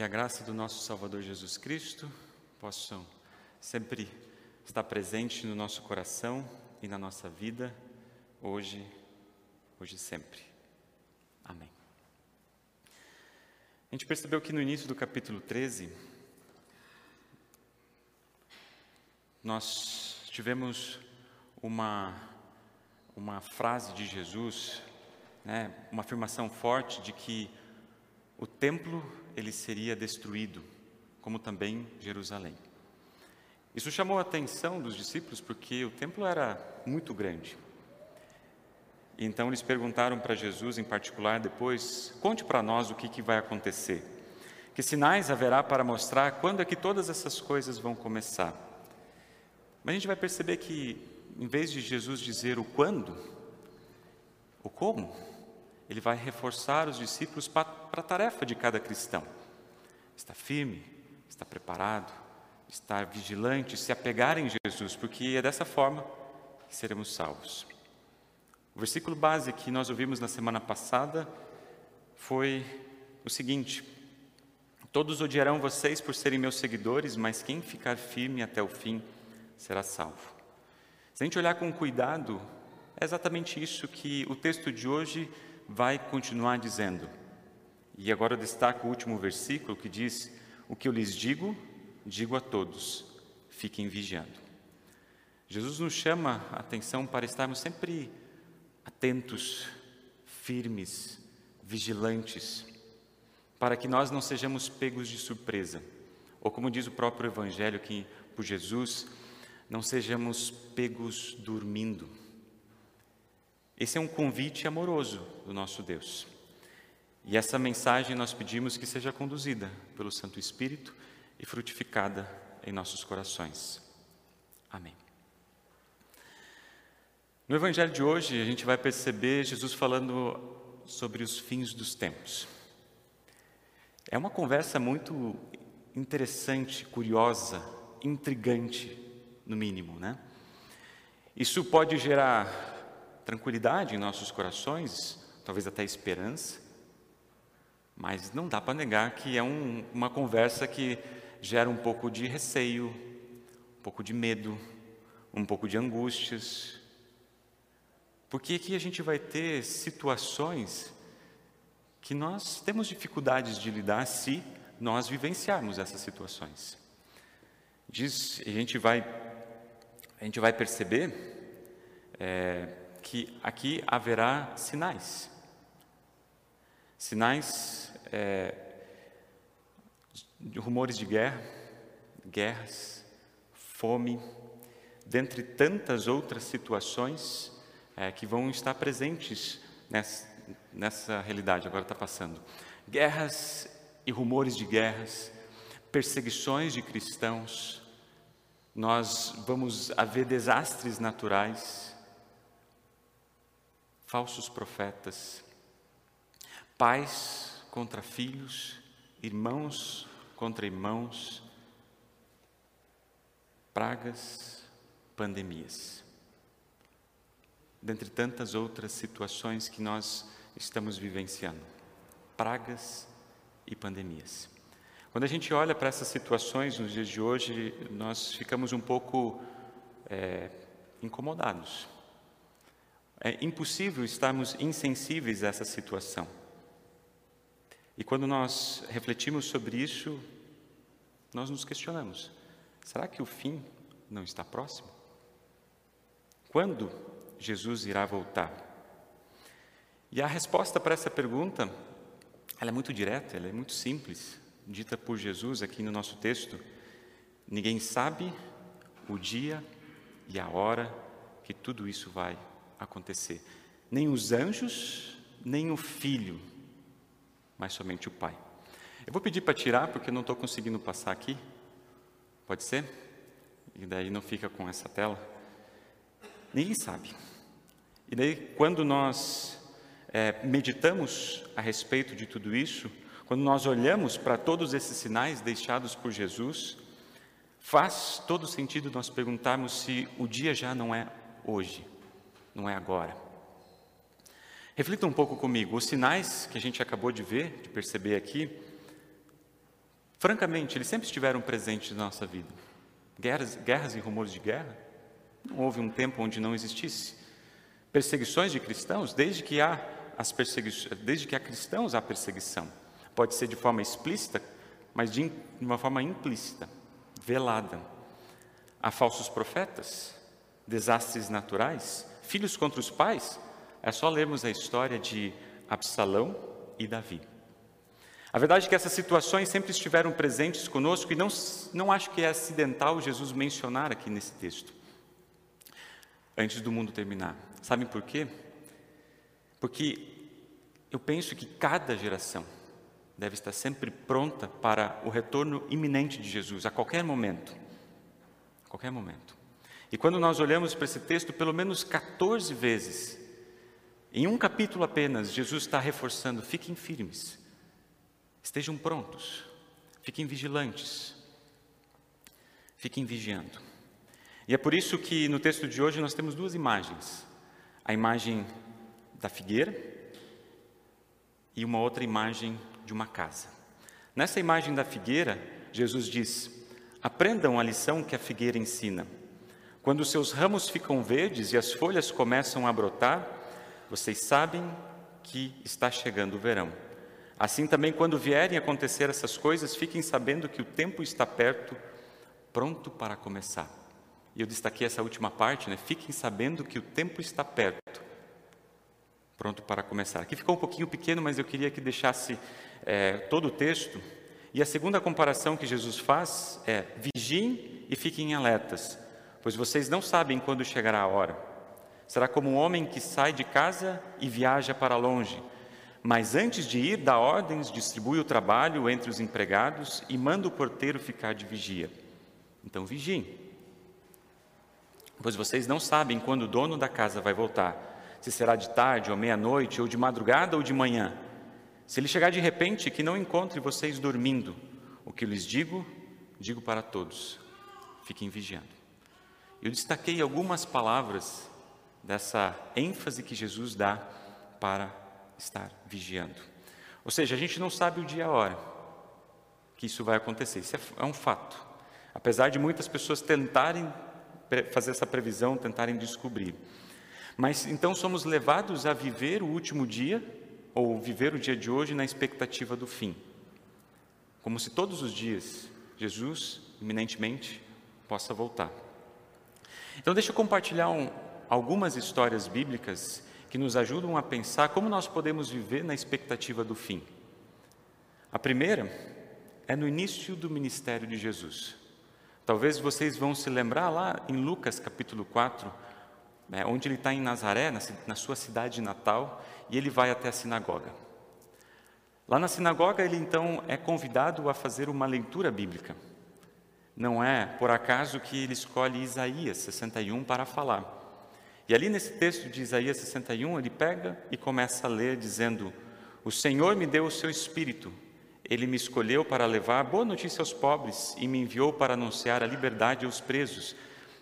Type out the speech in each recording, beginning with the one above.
Que a graça do nosso Salvador Jesus Cristo possam sempre estar presente no nosso coração e na nossa vida, hoje, hoje e sempre. Amém. A gente percebeu que no início do capítulo 13, nós tivemos uma, uma frase de Jesus, né, uma afirmação forte de que o templo ele seria destruído, como também Jerusalém. Isso chamou a atenção dos discípulos porque o templo era muito grande. Então eles perguntaram para Jesus, em particular, depois: conte para nós o que, que vai acontecer. Que sinais haverá para mostrar quando é que todas essas coisas vão começar? Mas a gente vai perceber que, em vez de Jesus dizer o quando, o como, ele vai reforçar os discípulos para a tarefa de cada cristão. Está firme, está preparado, estar vigilante, se apegar em Jesus, porque é dessa forma que seremos salvos. O versículo base que nós ouvimos na semana passada foi o seguinte: Todos odiarão vocês por serem meus seguidores, mas quem ficar firme até o fim será salvo. Se a gente olhar com cuidado, é exatamente isso que o texto de hoje vai continuar dizendo. E agora eu destaco o último versículo que diz: O que eu lhes digo, digo a todos, fiquem vigiando. Jesus nos chama a atenção para estarmos sempre atentos, firmes, vigilantes, para que nós não sejamos pegos de surpresa, ou como diz o próprio Evangelho, que por Jesus, não sejamos pegos dormindo. Esse é um convite amoroso do nosso Deus. E essa mensagem nós pedimos que seja conduzida pelo Santo Espírito e frutificada em nossos corações. Amém. No Evangelho de hoje, a gente vai perceber Jesus falando sobre os fins dos tempos. É uma conversa muito interessante, curiosa, intrigante, no mínimo, né? Isso pode gerar tranquilidade em nossos corações, talvez até esperança, mas não dá para negar que é um, uma conversa que gera um pouco de receio, um pouco de medo, um pouco de angústias. Porque aqui a gente vai ter situações que nós temos dificuldades de lidar se nós vivenciarmos essas situações. Diz, a gente vai, a gente vai perceber é, que aqui haverá sinais. Sinais é, rumores de guerra, guerras, fome, dentre tantas outras situações é, que vão estar presentes nessa, nessa realidade agora está passando. Guerras e rumores de guerras, perseguições de cristãos, nós vamos haver desastres naturais, falsos profetas, pais contra filhos, irmãos contra irmãos, pragas, pandemias. Dentre tantas outras situações que nós estamos vivenciando, pragas e pandemias. Quando a gente olha para essas situações nos dias de hoje, nós ficamos um pouco é, incomodados. É impossível estarmos insensíveis a essa situação. E quando nós refletimos sobre isso, nós nos questionamos: será que o fim não está próximo? Quando Jesus irá voltar? E a resposta para essa pergunta, ela é muito direta, ela é muito simples, dita por Jesus aqui no nosso texto. Ninguém sabe o dia e a hora que tudo isso vai acontecer. Nem os anjos, nem o Filho, mas somente o Pai. Eu vou pedir para tirar, porque eu não estou conseguindo passar aqui. Pode ser? E daí não fica com essa tela. Ninguém sabe. E daí, quando nós é, meditamos a respeito de tudo isso, quando nós olhamos para todos esses sinais deixados por Jesus, faz todo sentido nós perguntarmos se o dia já não é hoje, não é agora. Reflita um pouco comigo, os sinais que a gente acabou de ver, de perceber aqui, Francamente, eles sempre estiveram presentes na nossa vida. Guerras, guerras e rumores de guerra. Não houve um tempo onde não existisse. Perseguições de cristãos, desde que há as perseguições, desde que há cristãos há perseguição. Pode ser de forma explícita, mas de uma forma implícita, velada. Há falsos profetas, desastres naturais, filhos contra os pais. É só lermos a história de Absalão e Davi. A verdade é que essas situações sempre estiveram presentes conosco e não, não acho que é acidental Jesus mencionar aqui nesse texto. Antes do mundo terminar. Sabem por quê? Porque eu penso que cada geração deve estar sempre pronta para o retorno iminente de Jesus, a qualquer momento. A qualquer momento. E quando nós olhamos para esse texto, pelo menos 14 vezes, em um capítulo apenas, Jesus está reforçando: fiquem firmes, estejam prontos, fiquem vigilantes, fiquem vigiando. E é por isso que no texto de hoje nós temos duas imagens: a imagem da figueira e uma outra imagem de uma casa. Nessa imagem da figueira, Jesus diz: Aprendam a lição que a figueira ensina. Quando seus ramos ficam verdes e as folhas começam a brotar, vocês sabem que está chegando o verão. Assim também, quando vierem acontecer essas coisas, fiquem sabendo que o tempo está perto, pronto para começar. E eu destaquei essa última parte, né? Fiquem sabendo que o tempo está perto, pronto para começar. Aqui ficou um pouquinho pequeno, mas eu queria que deixasse é, todo o texto. E a segunda comparação que Jesus faz é: vigiem e fiquem alertas, pois vocês não sabem quando chegará a hora. Será como um homem que sai de casa e viaja para longe, mas antes de ir, dá ordens, distribui o trabalho entre os empregados e manda o porteiro ficar de vigia. Então vigiem, pois vocês não sabem quando o dono da casa vai voltar se será de tarde ou meia-noite, ou de madrugada ou de manhã. Se ele chegar de repente, que não encontre vocês dormindo. O que lhes digo, digo para todos: fiquem vigiando. Eu destaquei algumas palavras dessa ênfase que Jesus dá para estar vigiando. Ou seja, a gente não sabe o dia e a hora que isso vai acontecer, isso é, é um fato. Apesar de muitas pessoas tentarem fazer essa previsão, tentarem descobrir. Mas então somos levados a viver o último dia, ou viver o dia de hoje na expectativa do fim. Como se todos os dias Jesus, iminentemente, possa voltar. Então, deixa eu compartilhar um, algumas histórias bíblicas que nos ajudam a pensar como nós podemos viver na expectativa do fim. A primeira é no início do ministério de Jesus. Talvez vocês vão se lembrar lá em Lucas capítulo 4, né, onde ele está em Nazaré, na, na sua cidade natal, e ele vai até a sinagoga. Lá na sinagoga, ele então é convidado a fazer uma leitura bíblica. Não é por acaso que ele escolhe Isaías 61 para falar. E ali nesse texto de Isaías 61, ele pega e começa a ler, dizendo: O Senhor me deu o seu espírito, ele me escolheu para levar boa notícia aos pobres e me enviou para anunciar a liberdade aos presos,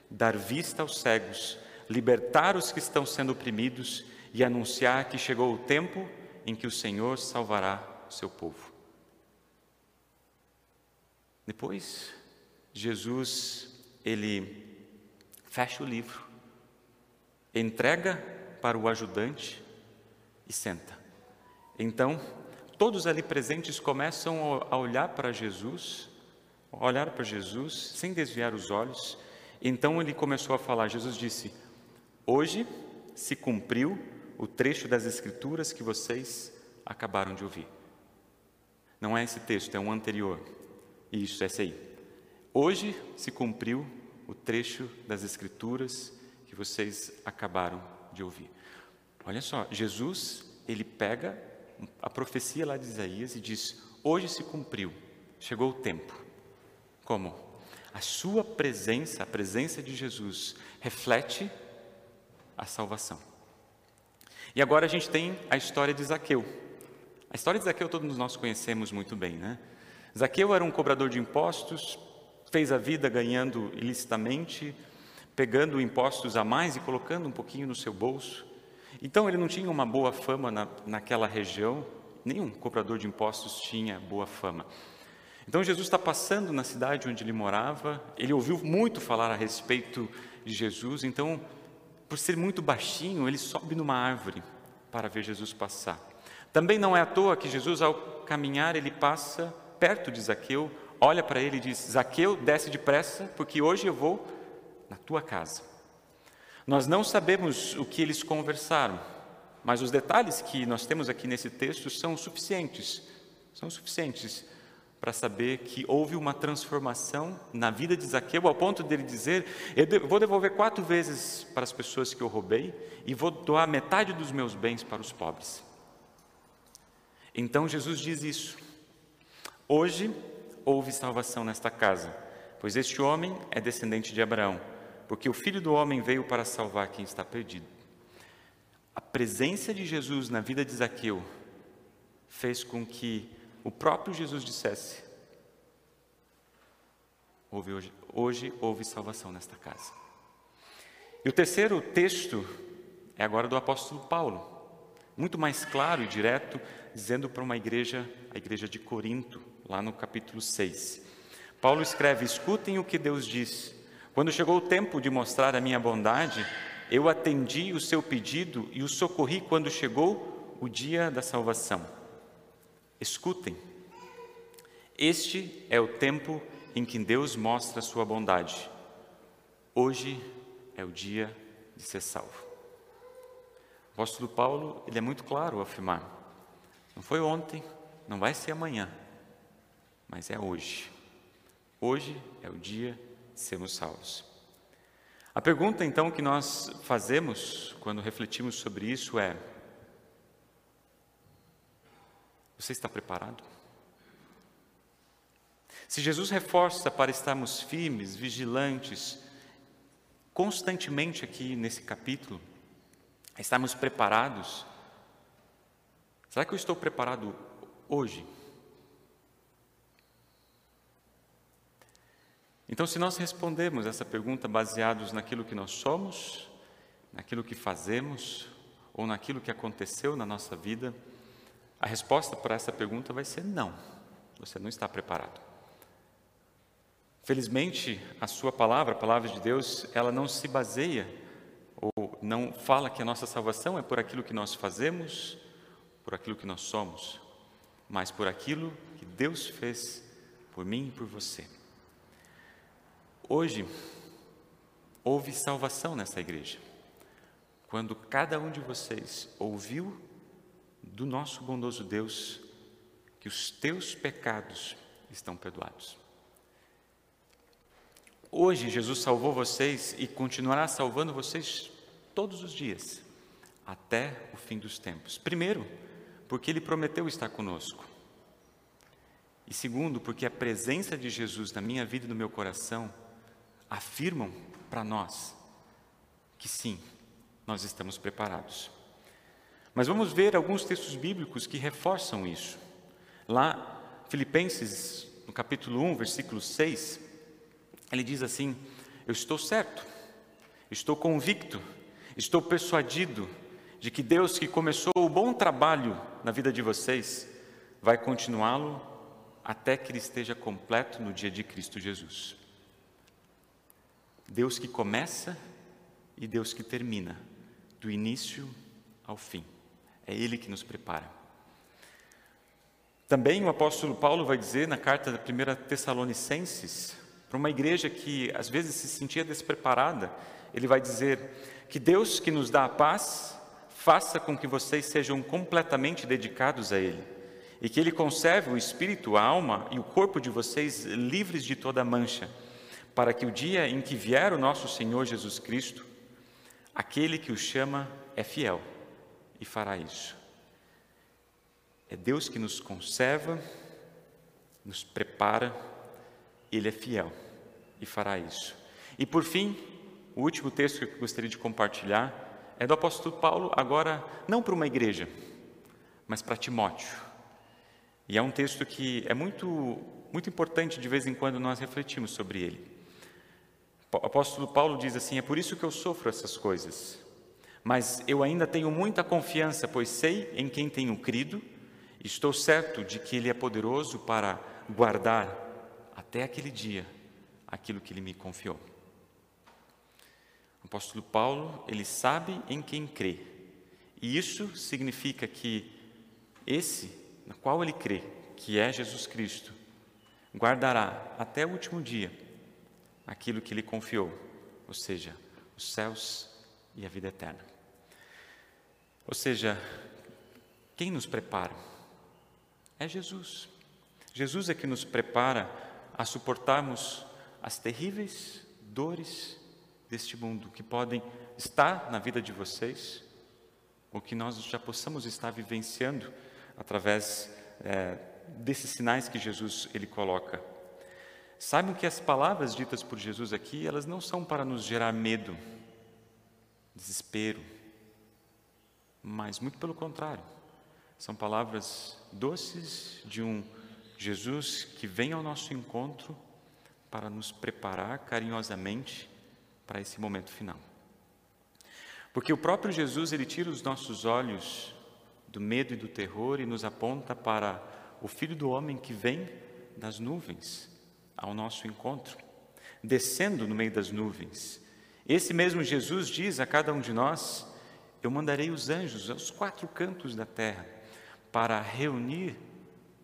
dar vista aos cegos libertar os que estão sendo oprimidos e anunciar que chegou o tempo em que o Senhor salvará o seu povo. Depois, Jesus, ele fecha o livro, entrega para o ajudante e senta. Então, todos ali presentes começam a olhar para Jesus, olhar para Jesus sem desviar os olhos. Então ele começou a falar. Jesus disse: Hoje se cumpriu o trecho das Escrituras que vocês acabaram de ouvir. Não é esse texto, é um anterior. Isso, esse aí. Hoje se cumpriu o trecho das Escrituras que vocês acabaram de ouvir. Olha só, Jesus, ele pega a profecia lá de Isaías e diz: Hoje se cumpriu, chegou o tempo. Como? A sua presença, a presença de Jesus, reflete a salvação. E agora a gente tem a história de Zaqueu. A história de Zaqueu todos nós conhecemos muito bem, né? Zaqueu era um cobrador de impostos, fez a vida ganhando ilicitamente, pegando impostos a mais e colocando um pouquinho no seu bolso. Então ele não tinha uma boa fama na, naquela região, nenhum cobrador de impostos tinha boa fama. Então Jesus está passando na cidade onde ele morava, ele ouviu muito falar a respeito de Jesus, então, por ser muito baixinho, ele sobe numa árvore para ver Jesus passar. Também não é à toa que Jesus, ao caminhar, ele passa perto de Zaqueu, olha para ele e diz: Zaqueu, desce depressa, porque hoje eu vou na tua casa. Nós não sabemos o que eles conversaram, mas os detalhes que nós temos aqui nesse texto são suficientes, são suficientes para saber que houve uma transformação na vida de Zaqueu, ao ponto dele dizer: Eu vou devolver quatro vezes para as pessoas que eu roubei e vou doar metade dos meus bens para os pobres. Então Jesus diz isso. Hoje houve salvação nesta casa, pois este homem é descendente de Abraão porque o Filho do Homem veio para salvar quem está perdido. A presença de Jesus na vida de Zaqueu fez com que o próprio Jesus dissesse: houve hoje, hoje houve salvação nesta casa. E o terceiro texto é agora do apóstolo Paulo, muito mais claro e direto, dizendo para uma igreja, a igreja de Corinto, lá no capítulo 6. Paulo escreve: Escutem o que Deus diz. Quando chegou o tempo de mostrar a minha bondade, eu atendi o seu pedido e o socorri quando chegou o dia da salvação. Escutem, este é o tempo em que Deus mostra a sua bondade. Hoje é o dia de ser salvo. O apóstolo Paulo, ele é muito claro ao afirmar: não foi ontem, não vai ser amanhã, mas é hoje. Hoje é o dia sermos salvos. A pergunta então que nós fazemos quando refletimos sobre isso é: Você está preparado? Se Jesus reforça para estarmos firmes, vigilantes, constantemente aqui nesse capítulo, estarmos preparados, será que eu estou preparado hoje? Então, se nós respondemos essa pergunta baseados naquilo que nós somos, naquilo que fazemos ou naquilo que aconteceu na nossa vida, a resposta para essa pergunta vai ser não. Você não está preparado. Felizmente, a sua palavra, a palavra de Deus, ela não se baseia ou não fala que a nossa salvação é por aquilo que nós fazemos, por aquilo que nós somos, mas por aquilo que Deus fez por mim e por você. Hoje, houve salvação nessa igreja, quando cada um de vocês ouviu do nosso bondoso Deus que os teus pecados estão perdoados. Hoje, Jesus salvou vocês e continuará salvando vocês todos os dias, até o fim dos tempos. Primeiro, porque Ele prometeu estar conosco. E segundo, porque a presença de Jesus na minha vida e no meu coração afirmam para nós que sim, nós estamos preparados. Mas vamos ver alguns textos bíblicos que reforçam isso. Lá, Filipenses, no capítulo 1, versículo 6, ele diz assim: Eu estou certo, estou convicto, estou persuadido de que Deus que começou o bom trabalho na vida de vocês, vai continuá-lo até que ele esteja completo no dia de Cristo Jesus. Deus que começa e Deus que termina, do início ao fim. É Ele que nos prepara. Também o apóstolo Paulo vai dizer na carta da 1 Tessalonicenses, para uma igreja que às vezes se sentia despreparada, ele vai dizer que Deus que nos dá a paz, faça com que vocês sejam completamente dedicados a Ele, e que Ele conserve o espírito, a alma e o corpo de vocês livres de toda mancha para que o dia em que vier o nosso Senhor Jesus Cristo, aquele que o chama é fiel e fará isso. É Deus que nos conserva, nos prepara, Ele é fiel e fará isso. E por fim, o último texto que eu gostaria de compartilhar é do apóstolo Paulo, agora não para uma igreja, mas para Timóteo. E é um texto que é muito, muito importante, de vez em quando nós refletimos sobre ele. O apóstolo Paulo diz assim: É por isso que eu sofro essas coisas. Mas eu ainda tenho muita confiança, pois sei em quem tenho crido, estou certo de que Ele é poderoso para guardar até aquele dia aquilo que ele me confiou. O apóstolo Paulo, ele sabe em quem crê. E isso significa que esse, na qual ele crê, que é Jesus Cristo, guardará até o último dia aquilo que lhe confiou, ou seja, os céus e a vida eterna. Ou seja, quem nos prepara? É Jesus. Jesus é que nos prepara a suportarmos as terríveis dores deste mundo que podem estar na vida de vocês, ou que nós já possamos estar vivenciando através é, desses sinais que Jesus ele coloca. Saibam que as palavras ditas por Jesus aqui, elas não são para nos gerar medo, desespero, mas muito pelo contrário. São palavras doces de um Jesus que vem ao nosso encontro para nos preparar carinhosamente para esse momento final. Porque o próprio Jesus, ele tira os nossos olhos do medo e do terror e nos aponta para o Filho do Homem que vem das nuvens ao nosso encontro, descendo no meio das nuvens. Esse mesmo Jesus diz a cada um de nós: Eu mandarei os anjos aos quatro cantos da terra para reunir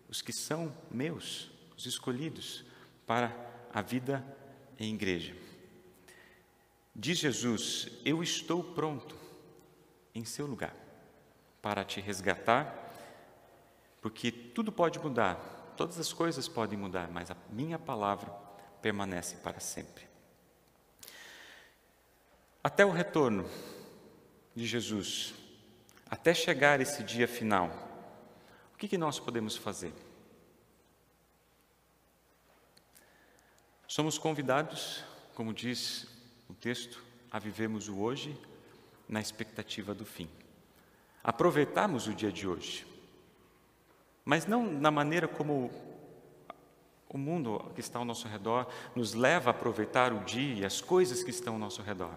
os que são meus, os escolhidos, para a vida em igreja. Diz Jesus: Eu estou pronto em seu lugar para te resgatar porque tudo pode mudar, todas as coisas podem mudar, mas a minha palavra permanece para sempre. Até o retorno de Jesus, até chegar esse dia final, o que, que nós podemos fazer? Somos convidados, como diz o texto, a vivermos o hoje na expectativa do fim. Aproveitarmos o dia de hoje mas não na maneira como o mundo que está ao nosso redor nos leva a aproveitar o dia e as coisas que estão ao nosso redor.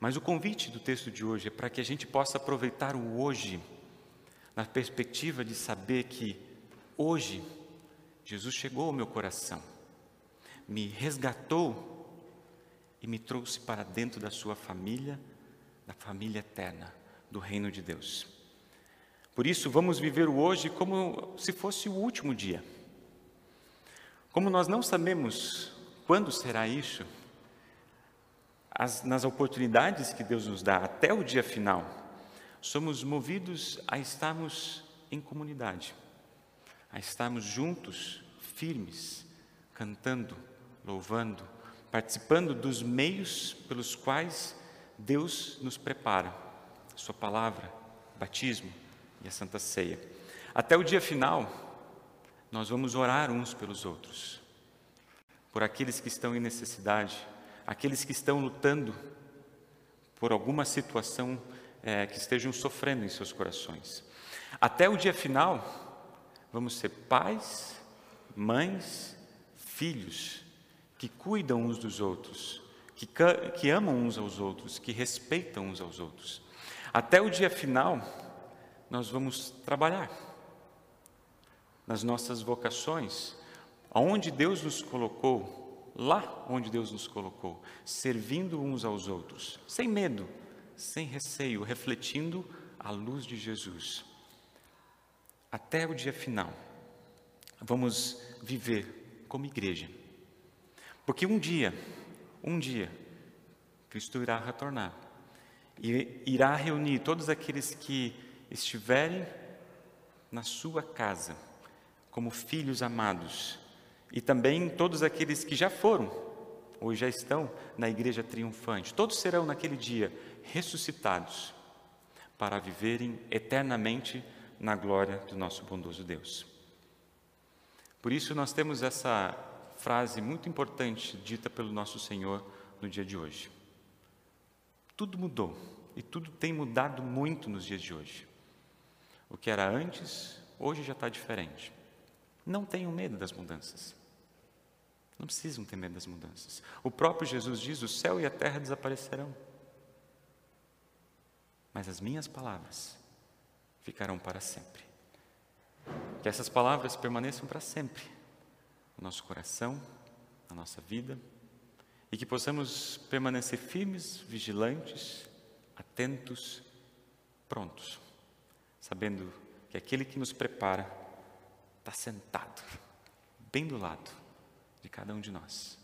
Mas o convite do texto de hoje é para que a gente possa aproveitar o hoje, na perspectiva de saber que hoje Jesus chegou ao meu coração, me resgatou e me trouxe para dentro da sua família, da família eterna, do reino de Deus. Por isso, vamos viver o hoje como se fosse o último dia. Como nós não sabemos quando será isso, as, nas oportunidades que Deus nos dá até o dia final, somos movidos a estarmos em comunidade, a estarmos juntos, firmes, cantando, louvando, participando dos meios pelos quais Deus nos prepara, Sua palavra, batismo, e a Santa Ceia. Até o dia final, nós vamos orar uns pelos outros, por aqueles que estão em necessidade, aqueles que estão lutando por alguma situação é, que estejam sofrendo em seus corações. Até o dia final, vamos ser pais, mães, filhos que cuidam uns dos outros, que, que amam uns aos outros, que respeitam uns aos outros. Até o dia final, nós vamos trabalhar nas nossas vocações, aonde Deus nos colocou, lá onde Deus nos colocou, servindo uns aos outros, sem medo, sem receio, refletindo a luz de Jesus. Até o dia final, vamos viver como igreja. Porque um dia, um dia, Cristo irá retornar e irá reunir todos aqueles que estiverem na sua casa, como filhos amados, e também todos aqueles que já foram ou já estão na igreja triunfante, todos serão naquele dia ressuscitados para viverem eternamente na glória do nosso bondoso Deus. Por isso, nós temos essa frase muito importante dita pelo nosso Senhor no dia de hoje. Tudo mudou e tudo tem mudado muito nos dias de hoje. O que era antes, hoje já está diferente. Não tenham medo das mudanças. Não precisam ter medo das mudanças. O próprio Jesus diz: o céu e a terra desaparecerão. Mas as minhas palavras ficarão para sempre. Que essas palavras permaneçam para sempre o nosso coração, a nossa vida, e que possamos permanecer firmes, vigilantes, atentos, prontos, sabendo que aquele que nos prepara está sentado, bem do lado de cada um de nós.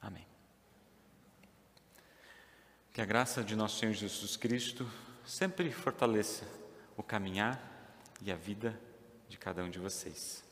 Amém. Que a graça de nosso Senhor Jesus Cristo sempre fortaleça o caminhar e a vida de cada um de vocês.